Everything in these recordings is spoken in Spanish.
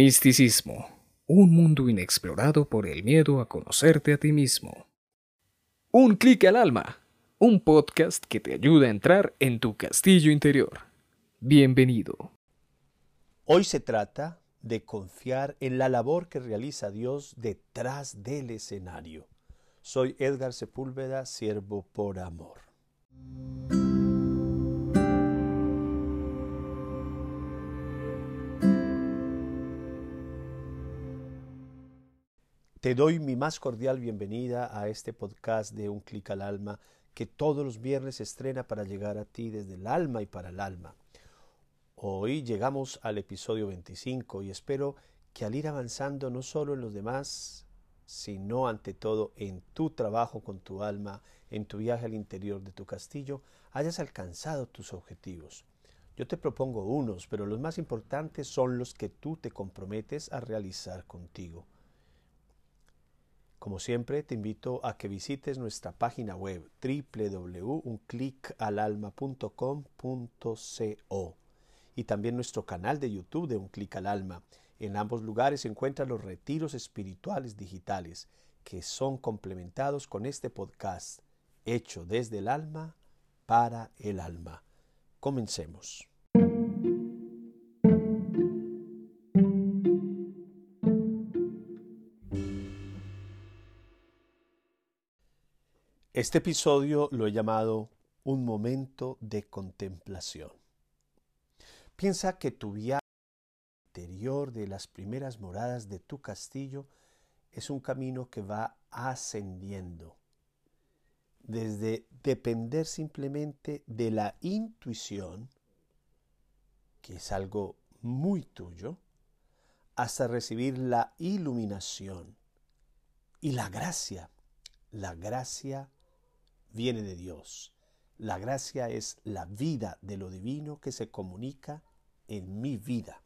Misticismo, un mundo inexplorado por el miedo a conocerte a ti mismo. Un clic al alma, un podcast que te ayuda a entrar en tu castillo interior. Bienvenido. Hoy se trata de confiar en la labor que realiza Dios detrás del escenario. Soy Edgar Sepúlveda, siervo por amor. Te doy mi más cordial bienvenida a este podcast de Un Clic al Alma que todos los viernes estrena para llegar a ti desde el alma y para el alma. Hoy llegamos al episodio 25 y espero que al ir avanzando no solo en los demás, sino ante todo en tu trabajo con tu alma, en tu viaje al interior de tu castillo, hayas alcanzado tus objetivos. Yo te propongo unos, pero los más importantes son los que tú te comprometes a realizar contigo. Como siempre, te invito a que visites nuestra página web www.unclicalalma.com.co y también nuestro canal de YouTube de Un Clic al Alma. En ambos lugares se encuentran los retiros espirituales digitales que son complementados con este podcast hecho desde el alma para el alma. Comencemos. Este episodio lo he llamado Un momento de contemplación. Piensa que tu viaje interior de las primeras moradas de tu castillo es un camino que va ascendiendo. Desde depender simplemente de la intuición, que es algo muy tuyo, hasta recibir la iluminación y la gracia, la gracia viene de Dios. La gracia es la vida de lo divino que se comunica en mi vida.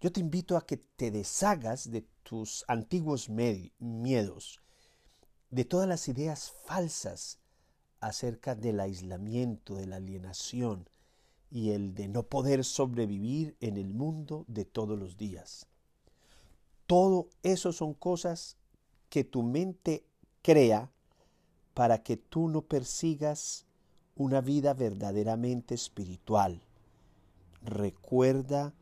Yo te invito a que te deshagas de tus antiguos miedos, de todas las ideas falsas acerca del aislamiento, de la alienación y el de no poder sobrevivir en el mundo de todos los días. Todo eso son cosas que tu mente crea para que tú no persigas una vida verdaderamente espiritual. Recuerda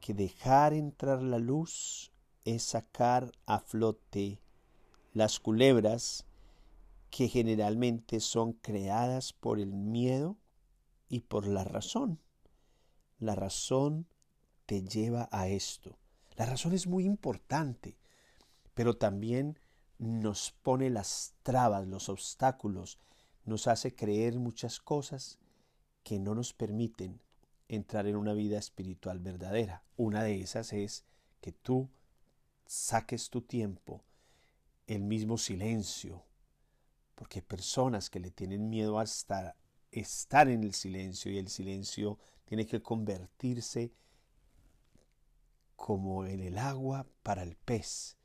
que dejar entrar la luz es sacar a flote las culebras que generalmente son creadas por el miedo y por la razón. La razón te lleva a esto. La razón es muy importante, pero también nos pone las trabas, los obstáculos, nos hace creer muchas cosas que no nos permiten entrar en una vida espiritual verdadera. Una de esas es que tú saques tu tiempo, el mismo silencio, porque personas que le tienen miedo hasta estar en el silencio y el silencio tiene que convertirse como en el agua para el pez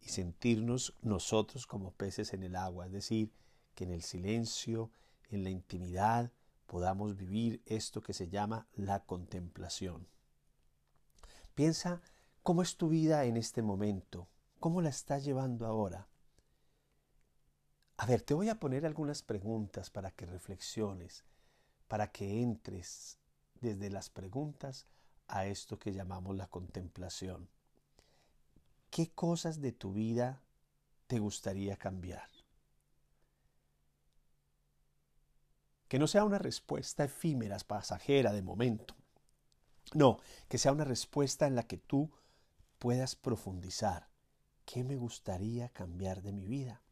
y sentirnos nosotros como peces en el agua, es decir, que en el silencio, en la intimidad, podamos vivir esto que se llama la contemplación. Piensa cómo es tu vida en este momento, cómo la estás llevando ahora. A ver, te voy a poner algunas preguntas para que reflexiones, para que entres desde las preguntas a esto que llamamos la contemplación. ¿Qué cosas de tu vida te gustaría cambiar? Que no sea una respuesta efímera, pasajera, de momento. No, que sea una respuesta en la que tú puedas profundizar. ¿Qué me gustaría cambiar de mi vida?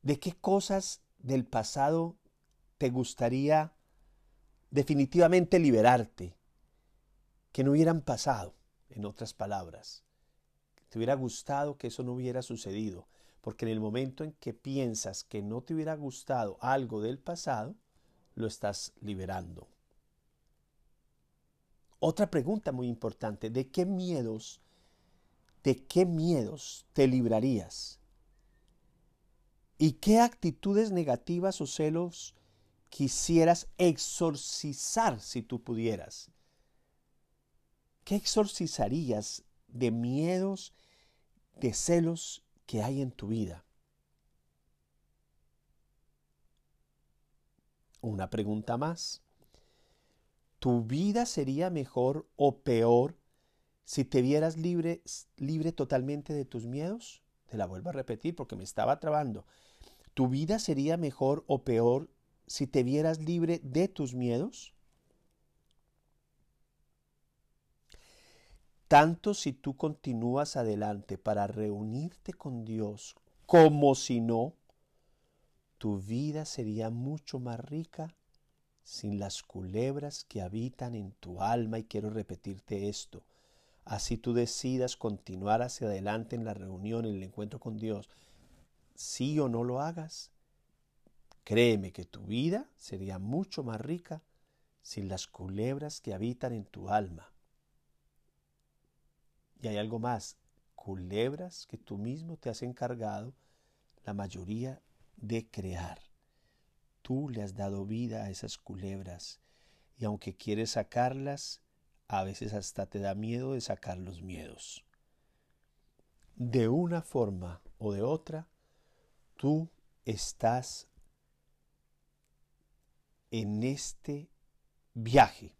¿De qué cosas del pasado te gustaría definitivamente liberarte? Que no hubieran pasado en otras palabras. Te hubiera gustado que eso no hubiera sucedido, porque en el momento en que piensas que no te hubiera gustado algo del pasado, lo estás liberando. Otra pregunta muy importante, ¿de qué miedos, de qué miedos te librarías? ¿Y qué actitudes negativas o celos quisieras exorcizar si tú pudieras? ¿Qué exorcizarías de miedos, de celos que hay en tu vida? Una pregunta más. ¿Tu vida sería mejor o peor si te vieras libre, libre totalmente de tus miedos? Te la vuelvo a repetir porque me estaba trabando. ¿Tu vida sería mejor o peor si te vieras libre de tus miedos? Tanto si tú continúas adelante para reunirte con Dios como si no, tu vida sería mucho más rica sin las culebras que habitan en tu alma y quiero repetirte esto. Así tú decidas continuar hacia adelante en la reunión, en el encuentro con Dios, sí o no lo hagas, créeme que tu vida sería mucho más rica sin las culebras que habitan en tu alma. Y hay algo más, culebras que tú mismo te has encargado la mayoría de crear. Tú le has dado vida a esas culebras y aunque quieres sacarlas, a veces hasta te da miedo de sacar los miedos. De una forma o de otra, tú estás en este viaje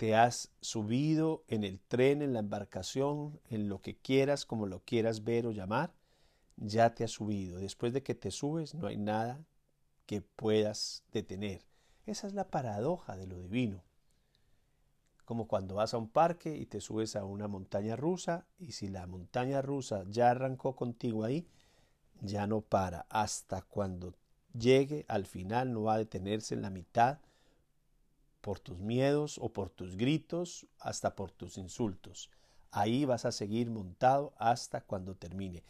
te has subido en el tren, en la embarcación, en lo que quieras, como lo quieras ver o llamar, ya te has subido. Después de que te subes, no hay nada que puedas detener. Esa es la paradoja de lo divino. Como cuando vas a un parque y te subes a una montaña rusa y si la montaña rusa ya arrancó contigo ahí, ya no para. Hasta cuando llegue al final no va a detenerse en la mitad por tus miedos o por tus gritos, hasta por tus insultos. Ahí vas a seguir montado hasta cuando termine.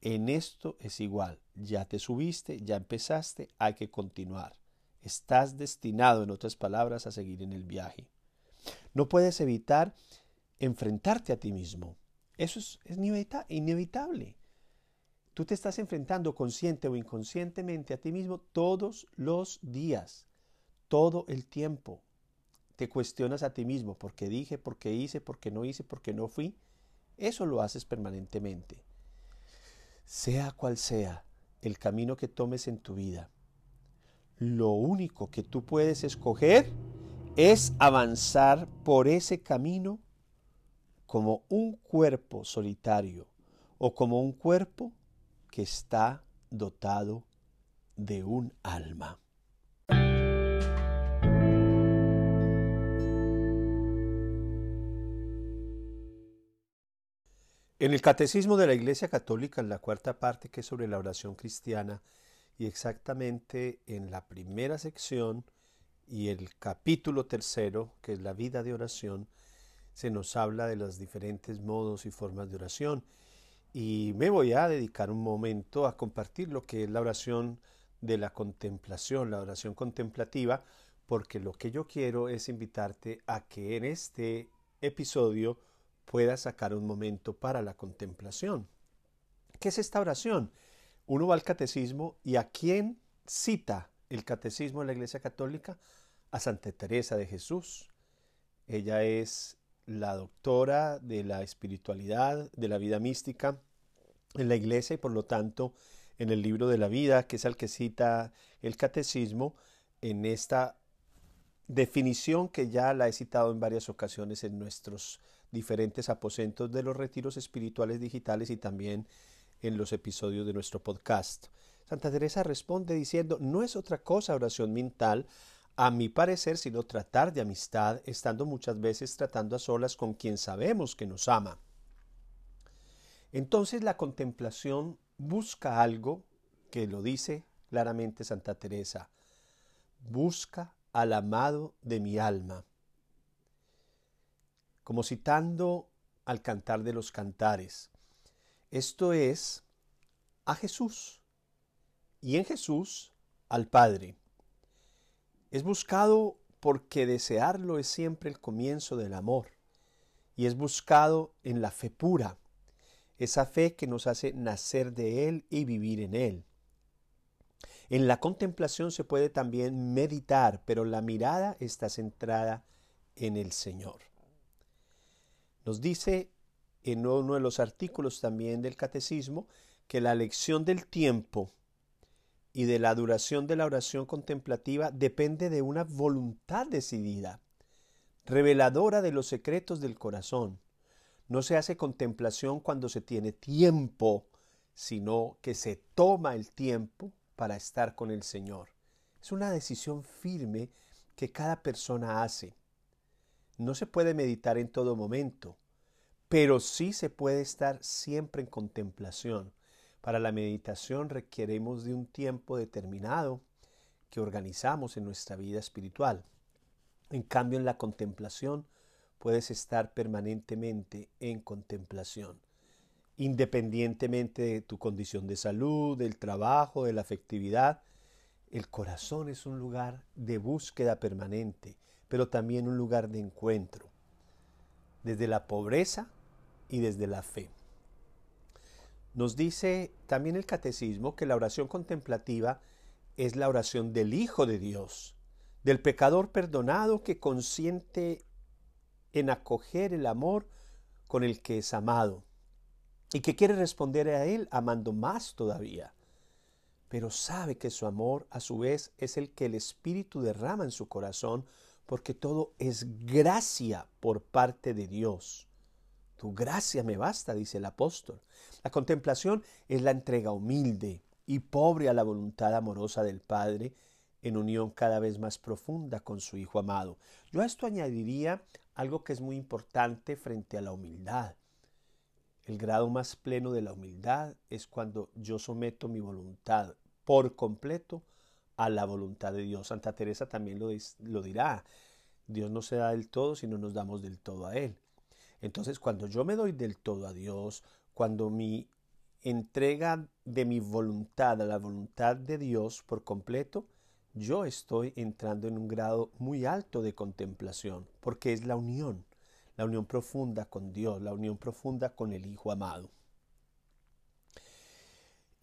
En esto es igual, ya te subiste, ya empezaste, hay que continuar. Estás destinado, en otras palabras, a seguir en el viaje. No puedes evitar enfrentarte a ti mismo. Eso es, es inevitable. Tú te estás enfrentando consciente o inconscientemente a ti mismo todos los días, todo el tiempo te cuestionas a ti mismo, ¿por qué dije, por qué hice, por qué no hice, por qué no fui? Eso lo haces permanentemente. Sea cual sea el camino que tomes en tu vida, lo único que tú puedes escoger es avanzar por ese camino como un cuerpo solitario o como un cuerpo que está dotado de un alma. En el Catecismo de la Iglesia Católica, en la cuarta parte que es sobre la oración cristiana, y exactamente en la primera sección y el capítulo tercero, que es la vida de oración, se nos habla de los diferentes modos y formas de oración. Y me voy a dedicar un momento a compartir lo que es la oración de la contemplación, la oración contemplativa, porque lo que yo quiero es invitarte a que en este episodio pueda sacar un momento para la contemplación. ¿Qué es esta oración? Uno va al catecismo y a quién cita el catecismo de la Iglesia Católica? A Santa Teresa de Jesús. Ella es la doctora de la espiritualidad, de la vida mística en la Iglesia y por lo tanto en el libro de la vida, que es el que cita el catecismo, en esta definición que ya la he citado en varias ocasiones en nuestros diferentes aposentos de los retiros espirituales digitales y también en los episodios de nuestro podcast. Santa Teresa responde diciendo, no es otra cosa oración mental, a mi parecer, sino tratar de amistad, estando muchas veces tratando a solas con quien sabemos que nos ama. Entonces la contemplación busca algo que lo dice claramente Santa Teresa, busca al amado de mi alma como citando al cantar de los cantares. Esto es a Jesús y en Jesús al Padre. Es buscado porque desearlo es siempre el comienzo del amor y es buscado en la fe pura, esa fe que nos hace nacer de Él y vivir en Él. En la contemplación se puede también meditar, pero la mirada está centrada en el Señor. Nos dice en uno de los artículos también del catecismo que la elección del tiempo y de la duración de la oración contemplativa depende de una voluntad decidida, reveladora de los secretos del corazón. No se hace contemplación cuando se tiene tiempo, sino que se toma el tiempo para estar con el Señor. Es una decisión firme que cada persona hace. No se puede meditar en todo momento, pero sí se puede estar siempre en contemplación. Para la meditación requeremos de un tiempo determinado que organizamos en nuestra vida espiritual. En cambio, en la contemplación puedes estar permanentemente en contemplación, independientemente de tu condición de salud, del trabajo, de la afectividad. El corazón es un lugar de búsqueda permanente, pero también un lugar de encuentro, desde la pobreza y desde la fe. Nos dice también el catecismo que la oración contemplativa es la oración del Hijo de Dios, del pecador perdonado que consiente en acoger el amor con el que es amado y que quiere responder a él amando más todavía. Pero sabe que su amor a su vez es el que el Espíritu derrama en su corazón porque todo es gracia por parte de Dios. Tu gracia me basta, dice el apóstol. La contemplación es la entrega humilde y pobre a la voluntad amorosa del Padre en unión cada vez más profunda con su Hijo amado. Yo a esto añadiría algo que es muy importante frente a la humildad. El grado más pleno de la humildad es cuando yo someto mi voluntad por completo a la voluntad de Dios. Santa Teresa también lo, lo dirá. Dios no se da del todo si no nos damos del todo a Él. Entonces, cuando yo me doy del todo a Dios, cuando mi entrega de mi voluntad a la voluntad de Dios por completo, yo estoy entrando en un grado muy alto de contemplación, porque es la unión, la unión profunda con Dios, la unión profunda con el Hijo amado.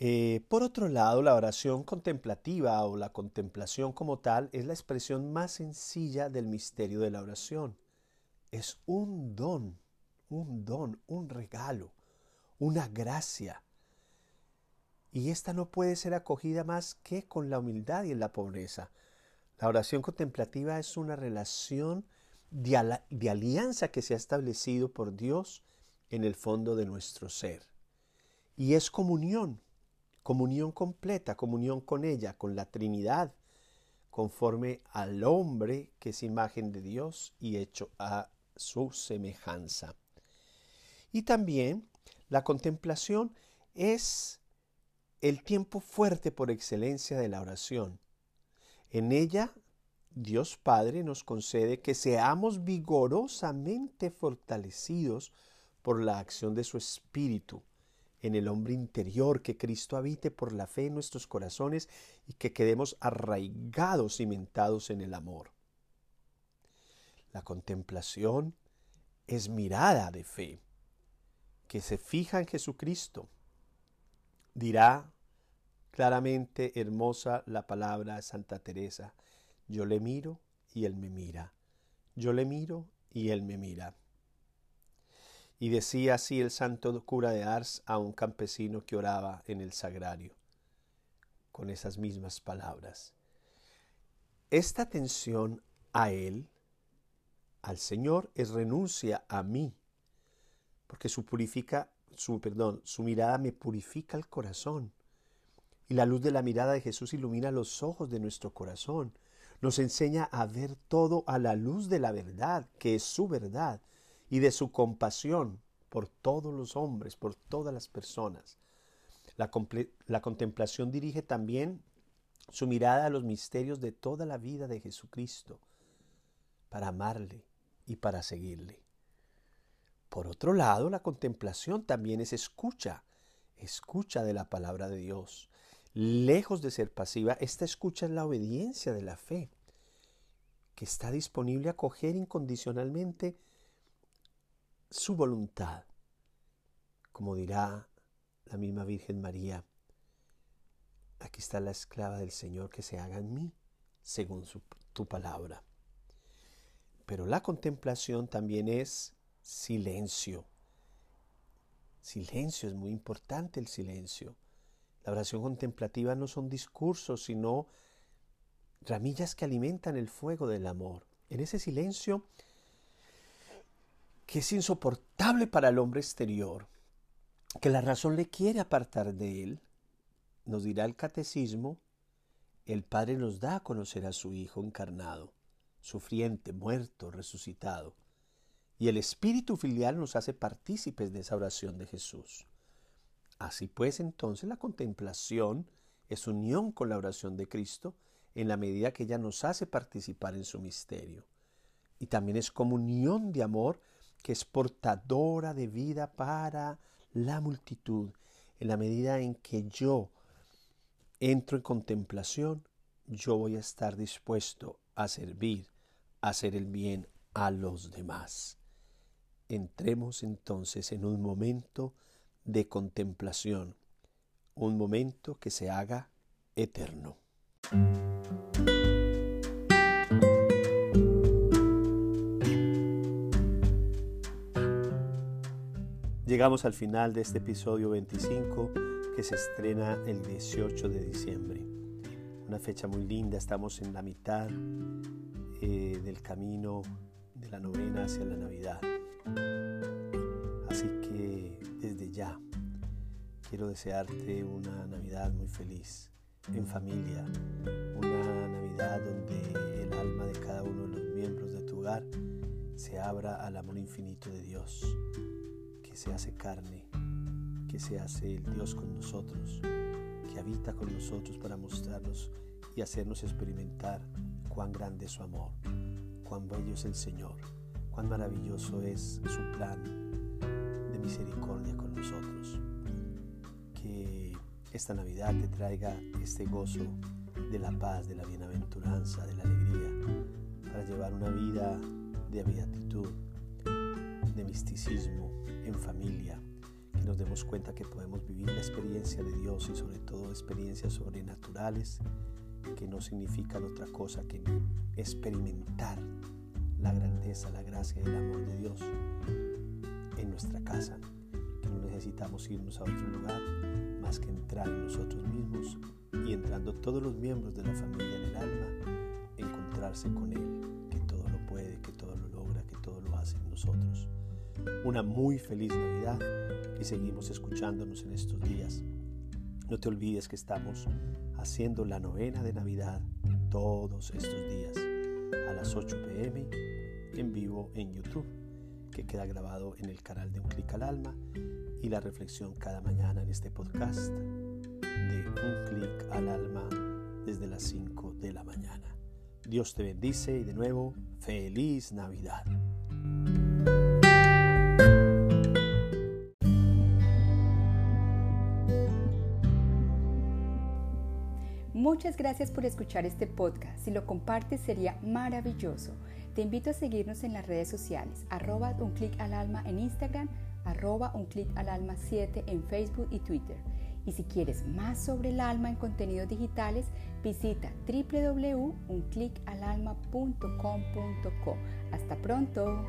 Eh, por otro lado, la oración contemplativa o la contemplación como tal es la expresión más sencilla del misterio de la oración. Es un don un don, un regalo, una gracia. Y esta no puede ser acogida más que con la humildad y en la pobreza. La oración contemplativa es una relación de, de alianza que se ha establecido por Dios en el fondo de nuestro ser. Y es comunión, comunión completa, comunión con ella, con la Trinidad, conforme al hombre que es imagen de Dios y hecho a su semejanza. Y también la contemplación es el tiempo fuerte por excelencia de la oración. En ella, Dios Padre nos concede que seamos vigorosamente fortalecidos por la acción de su Espíritu en el hombre interior, que Cristo habite por la fe en nuestros corazones y que quedemos arraigados, cimentados en el amor. La contemplación es mirada de fe que se fija en Jesucristo, dirá claramente hermosa la palabra de Santa Teresa, yo le miro y él me mira, yo le miro y él me mira. Y decía así el santo cura de Ars a un campesino que oraba en el sagrario, con esas mismas palabras. Esta atención a Él, al Señor, es renuncia a mí, porque su purifica, su perdón, su mirada me purifica el corazón. Y la luz de la mirada de Jesús ilumina los ojos de nuestro corazón. Nos enseña a ver todo a la luz de la verdad, que es su verdad, y de su compasión por todos los hombres, por todas las personas. La, la, contemplación dirige también su mirada a los misterios de toda la vida de Jesucristo, para amarle y para seguirle. Por otro lado, la contemplación también es escucha, escucha de la palabra de Dios. Lejos de ser pasiva, esta escucha es la obediencia de la fe, que está disponible a acoger incondicionalmente su voluntad. Como dirá la misma Virgen María, aquí está la esclava del Señor que se haga en mí, según tu palabra. Pero la contemplación también es silencio. Silencio, es muy importante el silencio. La oración contemplativa no son discursos, sino ramillas que alimentan el fuego del amor. En ese silencio que es insoportable para el hombre exterior, que la razón le quiere apartar de él, nos dirá el catecismo, el Padre nos da a conocer a su Hijo encarnado, sufriente, muerto, resucitado, y el Espíritu filial nos hace partícipes de esa oración de Jesús. Así pues, entonces la contemplación es unión con la oración de Cristo en la medida que ella nos hace participar en su misterio. Y también es comunión de amor que es portadora de vida para la multitud. En la medida en que yo entro en contemplación, yo voy a estar dispuesto a servir, a hacer el bien a los demás. Entremos entonces en un momento de contemplación, un momento que se haga eterno. Llegamos al final de este episodio 25 que se estrena el 18 de diciembre. Una fecha muy linda, estamos en la mitad eh, del camino de la novena hacia la Navidad. Así que desde ya quiero desearte una Navidad muy feliz, en familia, una Navidad donde el alma de cada uno de los miembros de tu hogar se abra al amor infinito de Dios, que se hace carne, que se hace el Dios con nosotros, que habita con nosotros para mostrarnos y hacernos experimentar cuán grande es su amor, cuán bello es el Señor, cuán maravilloso es su plan de misericordia con nosotros. Que esta Navidad te traiga este gozo de la paz, de la bienaventuranza, de la alegría, para llevar una vida de beatitud, misticismo en familia, que nos demos cuenta que podemos vivir la experiencia de Dios y sobre todo experiencias sobrenaturales que no significan otra cosa que experimentar la grandeza, la gracia y el amor de Dios en nuestra casa, que no necesitamos irnos a otro lugar más que entrar en nosotros mismos y entrando todos los miembros de la familia en el alma, encontrarse con Él, que todo lo puede, que todo lo logra, que todo lo hace en nosotros. Una muy feliz Navidad y seguimos escuchándonos en estos días. No te olvides que estamos haciendo la novena de Navidad todos estos días a las 8 pm en vivo en YouTube, que queda grabado en el canal de Un Clic al Alma y la reflexión cada mañana en este podcast de Un Clic al Alma desde las 5 de la mañana. Dios te bendice y de nuevo, feliz Navidad. Muchas gracias por escuchar este podcast. Si lo compartes sería maravilloso. Te invito a seguirnos en las redes sociales, arroba un clic al alma en Instagram, arroba un clic al alma 7 en Facebook y Twitter. Y si quieres más sobre el alma en contenidos digitales, visita www.unclicalalma.com.co. Hasta pronto.